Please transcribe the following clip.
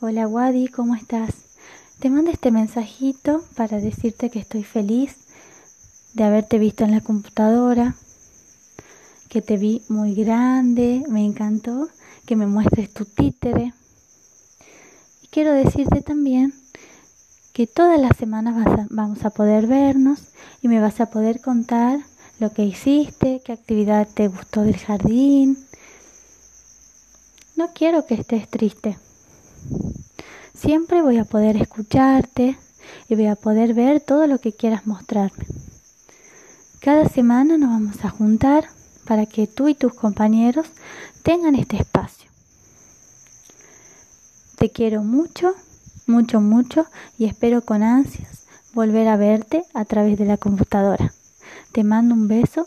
Hola Wadi, ¿cómo estás? Te mando este mensajito para decirte que estoy feliz de haberte visto en la computadora, que te vi muy grande, me encantó que me muestres tu títere. Y quiero decirte también que todas las semanas vamos a poder vernos y me vas a poder contar lo que hiciste, qué actividad te gustó del jardín. No quiero que estés triste. Siempre voy a poder escucharte y voy a poder ver todo lo que quieras mostrarme. Cada semana nos vamos a juntar para que tú y tus compañeros tengan este espacio. Te quiero mucho, mucho, mucho y espero con ansias volver a verte a través de la computadora. Te mando un beso.